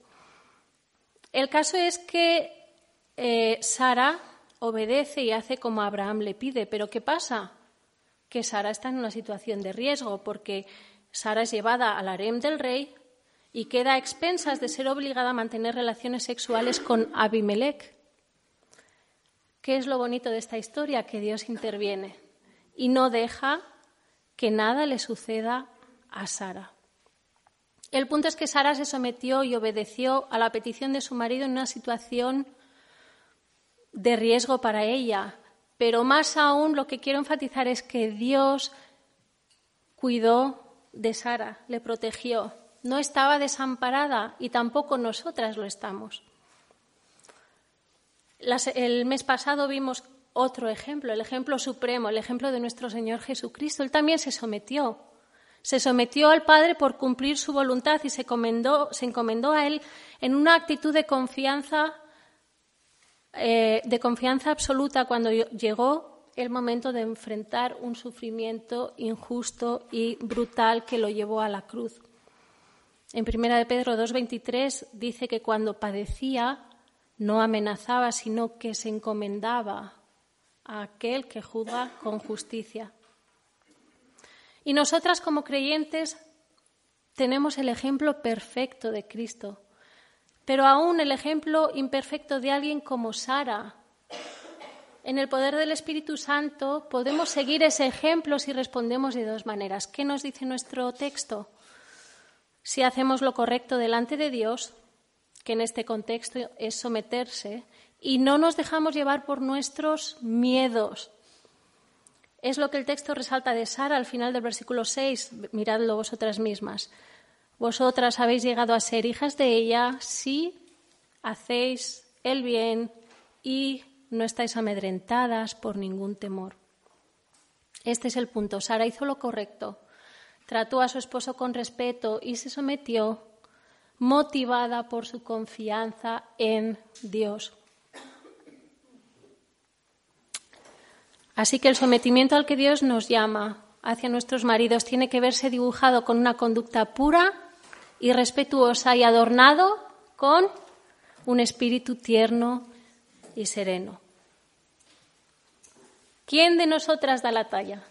El caso es que eh, Sara obedece y hace como Abraham le pide. Pero ¿qué pasa? Que Sara está en una situación de riesgo porque Sara es llevada al harem del rey y queda a expensas de ser obligada a mantener relaciones sexuales con Abimelech. ¿Qué es lo bonito de esta historia? Que Dios interviene y no deja que nada le suceda a Sara. El punto es que Sara se sometió y obedeció a la petición de su marido en una situación de riesgo para ella. Pero más aún lo que quiero enfatizar es que Dios cuidó de Sara, le protegió no estaba desamparada y tampoco nosotras lo estamos. el mes pasado vimos otro ejemplo, el ejemplo supremo, el ejemplo de nuestro Señor Jesucristo. Él también se sometió. Se sometió al Padre por cumplir su voluntad y se, encomendó a Él en una actitud de confianza, eh, de confianza absoluta cuando llegó el momento de enfrentar un sufrimiento injusto y brutal que lo llevó a la cruz. En 1 de Pedro 2.23 dice que cuando padecía no amenazaba, sino que se encomendaba a aquel que juzga con justicia. Y nosotras como creyentes tenemos el ejemplo perfecto de Cristo, pero aún el ejemplo imperfecto de alguien como Sara. En el poder del Espíritu Santo podemos seguir ese ejemplo si respondemos de dos maneras. ¿Qué nos dice nuestro texto? Si hacemos lo correcto delante de Dios, que en este contexto es someterse, y no nos dejamos llevar por nuestros miedos. Es lo que el texto resalta de Sara al final del versículo 6. Miradlo vosotras mismas. Vosotras habéis llegado a ser hijas de ella si hacéis el bien y no estáis amedrentadas por ningún temor. Este es el punto. Sara hizo lo correcto. Trató a su esposo con respeto y se sometió motivada por su confianza en Dios. Así que el sometimiento al que Dios nos llama hacia nuestros maridos tiene que verse dibujado con una conducta pura y respetuosa y adornado con un espíritu tierno y sereno. ¿Quién de nosotras da la talla?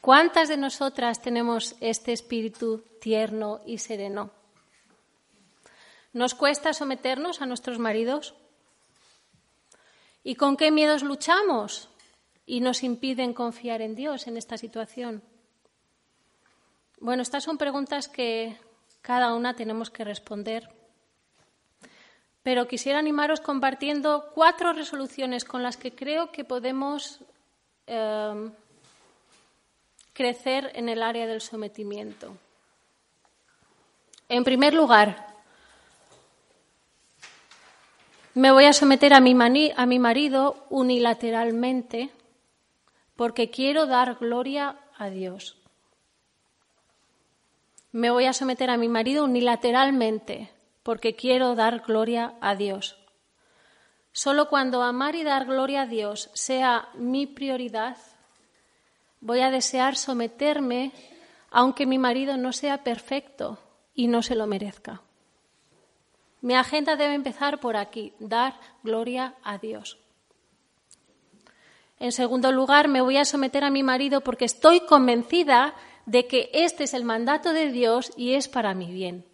¿Cuántas de nosotras tenemos este espíritu tierno y sereno? ¿Nos cuesta someternos a nuestros maridos? ¿Y con qué miedos luchamos y nos impiden confiar en Dios en esta situación? Bueno, estas son preguntas que cada una tenemos que responder. Pero quisiera animaros compartiendo cuatro resoluciones con las que creo que podemos eh, crecer en el área del sometimiento. En primer lugar, me voy a someter a mi, marido unilateralmente porque quiero dar gloria a Dios. Me voy a someter a mi marido unilateralmente porque quiero dar gloria a Dios. Solo cuando amar y dar gloria a Dios sea mi prioridad, voy a desear someterme aunque mi marido no sea perfecto y no se lo merezca. Mi agenda debe empezar por aquí, dar gloria a Dios. En segundo lugar, me voy a someter a mi marido porque estoy convencida de que este es el mandato de Dios y es para mi bien.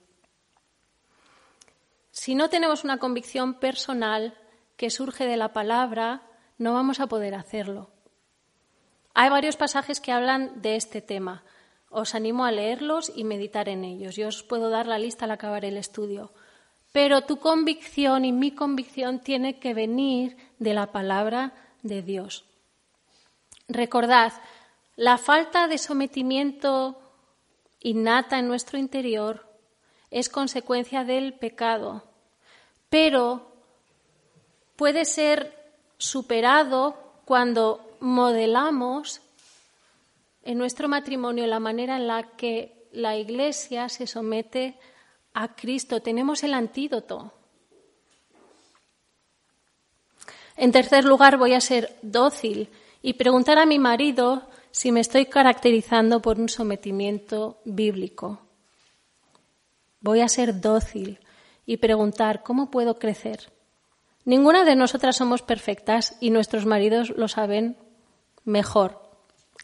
Si no tenemos una convicción personal que surge de la palabra, no vamos a poder hacerlo. Hay varios pasajes que hablan de este tema. Os animo a leerlos y meditar en ellos. Yo os puedo dar la lista al acabar el estudio pero tu convicción y mi convicción tiene que venir de la palabra de Dios. Recordad, la falta de sometimiento innata en nuestro interior es consecuencia del pecado, pero puede ser superado cuando modelamos en nuestro matrimonio la manera en la que la Iglesia se somete a Cristo, tenemos el antídoto. En tercer lugar, voy a ser dócil y preguntar a mi marido si me estoy caracterizando por un sometimiento bíblico. Voy a ser dócil y preguntar cómo puedo crecer. Ninguna de nosotras somos perfectas y nuestros maridos lo saben mejor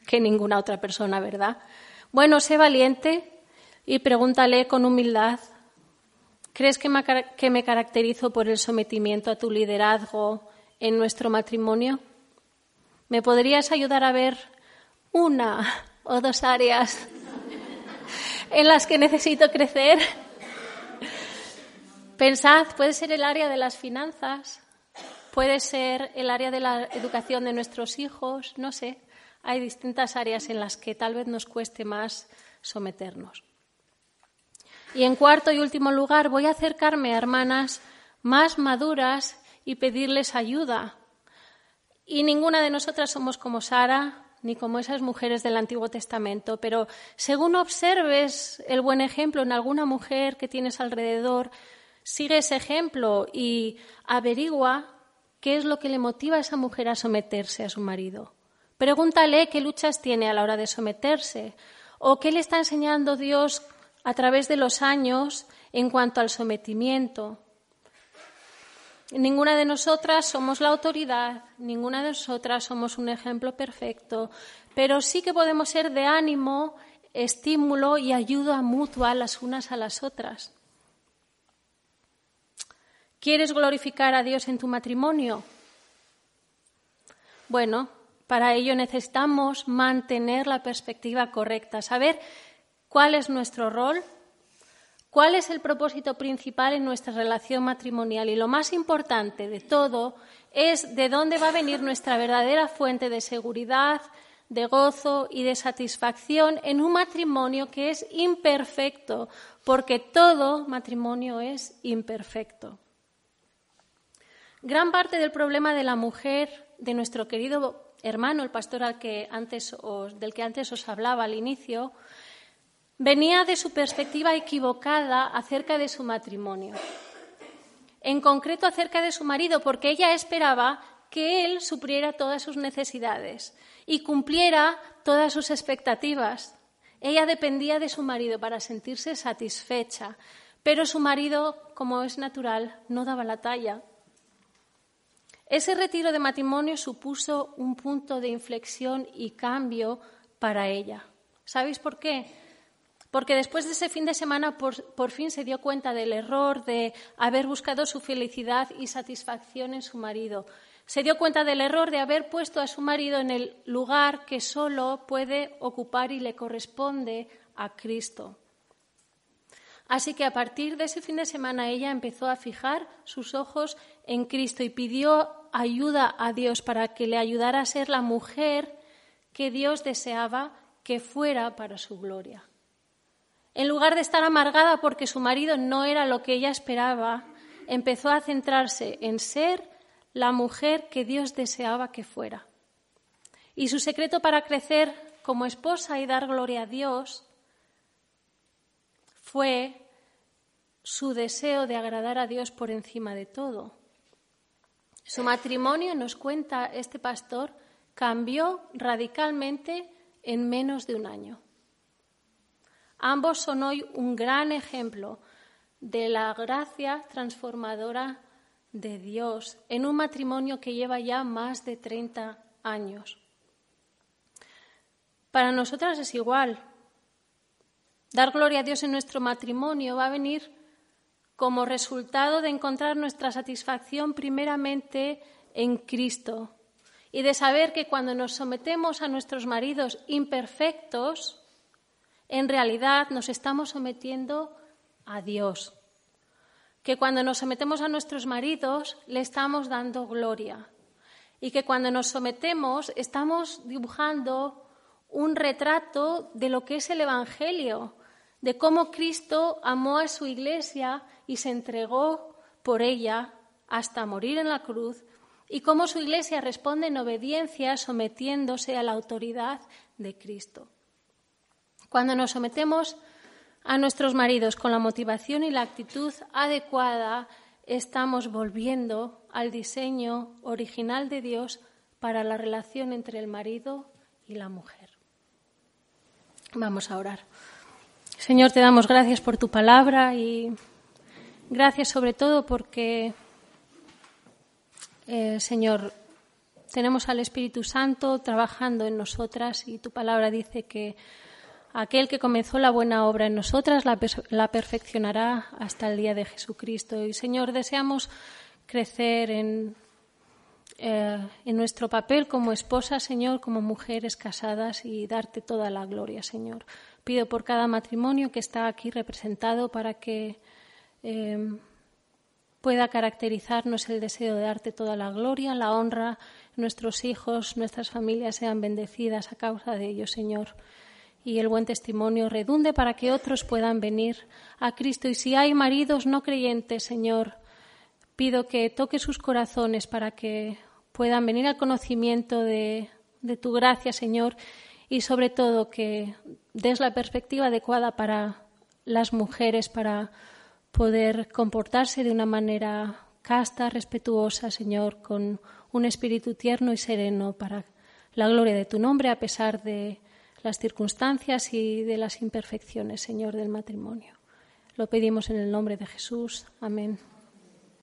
que ninguna otra persona, ¿verdad? Bueno, sé valiente y pregúntale con humildad ¿Crees que me, caracterizo por el sometimiento a tu liderazgo en nuestro matrimonio? ¿Me podrías ayudar a ver una o dos áreas (laughs) en las que necesito crecer? Pensad, puede ser el área de las finanzas, puede ser el área de la educación de nuestros hijos, no sé. Hay distintas áreas en las que tal vez nos cueste más someternos. Y en cuarto y último lugar, voy a acercarme a hermanas más maduras y pedirles ayuda. Y ninguna de nosotras somos como Sara ni como esas mujeres del Antiguo Testamento, pero según observes el buen ejemplo en alguna mujer que tienes alrededor, sigue ese ejemplo y averigua qué es lo que le motiva a esa mujer a someterse a su marido. Pregúntale qué luchas tiene a la hora de someterse o qué le está enseñando Dios a través de los años en cuanto al sometimiento. Ninguna de nosotras somos la autoridad, ninguna de nosotras somos un ejemplo perfecto, pero sí que podemos ser de ánimo, estímulo y ayuda mutua las unas a las otras. ¿Quieres glorificar a Dios en tu matrimonio? Bueno, para ello necesitamos mantener la perspectiva correcta, saber cuál es nuestro rol, cuál es el propósito principal en nuestra relación matrimonial y lo más importante de todo es de dónde va a venir nuestra verdadera fuente de seguridad, de gozo y de satisfacción en un matrimonio que es imperfecto, porque todo matrimonio es imperfecto. Gran parte del problema de la mujer, de nuestro querido hermano, el pastor al que antes del que antes os hablaba al inicio, venía de su perspectiva equivocada acerca de su matrimonio. En concreto acerca de su marido, porque ella esperaba que él supliera todas sus necesidades y cumpliera todas sus expectativas. Ella dependía de su marido para sentirse satisfecha, pero su marido, como es natural, no daba la talla ese retiro de matrimonio supuso un punto de inflexión y cambio para ella. ¿Sabéis por qué? Porque después de ese fin de semana por, fin se dio cuenta del error de haber buscado su felicidad y satisfacción en su marido. Se dio cuenta del error de haber puesto a su marido en el lugar que solo puede ocupar y le corresponde a Cristo. Así que a partir de ese fin de semana ella empezó a fijar sus ojos en Cristo y pidió ayuda a Dios para que le ayudara a ser la mujer que Dios deseaba que fuera para su gloria. En lugar de estar amargada porque su marido no era lo que ella esperaba, empezó a centrarse en ser la mujer que Dios deseaba que fuera. Y su secreto para crecer como esposa y dar gloria a Dios fue su deseo de agradar a Dios por encima de todo. Su matrimonio, nos cuenta este pastor, cambió radicalmente en menos de un año. Ambos son hoy un gran ejemplo de la gracia transformadora de Dios en un matrimonio que lleva ya más de 30 años. Para nosotras es igual. Dar gloria a Dios en nuestro matrimonio va a venir como resultado de encontrar nuestra satisfacción primeramente en Cristo y de saber que cuando nos sometemos a nuestros maridos imperfectos, en realidad nos estamos sometiendo a Dios. Que cuando nos sometemos a nuestros maridos le estamos dando gloria. Y que cuando nos sometemos estamos dibujando un retrato de lo que es el Evangelio, de cómo Cristo amó a su iglesia y se entregó por ella hasta morir en la cruz y cómo su iglesia responde en obediencia sometiéndose a la autoridad de Cristo. Cuando nos sometemos a nuestros maridos con la motivación y la actitud adecuada, estamos volviendo al diseño original de Dios para la relación entre el marido y la mujer. Vamos a orar. Señor, te damos gracias por tu palabra y Gracias sobre todo porque, eh, Señor, tenemos al Espíritu Santo trabajando en nosotras y tu palabra dice que aquel que comenzó la buena obra en nosotras la, perfeccionará hasta el día de Jesucristo. Y, Señor, deseamos crecer en, eh, en nuestro papel como esposas, Señor, como mujeres casadas y darte toda la gloria, Señor. Pido por cada matrimonio que está aquí representado para que Em, pueda caracterizarnos el deseo de darte toda la gloria, la honra, nuestros hijos, nuestras familias sean bendecidas a causa de ello, Señor. y el buen testimonio redunde para que otros puedan venir a Cristo. Y si hay maridos no creyentes, Señor, pido que toque sus corazones para que puedan venir al conocimiento de, de tu gracia, Señor, y sobre todo que des la perspectiva adecuada para las mujeres para poder comportarse de una manera casta, respetuosa, Señor, con un espíritu tierno y sereno para la gloria de tu nombre a pesar de las circunstancias y de las imperfecciones, Señor, del matrimonio. Lo pedimos en el nombre de Jesús. Amén.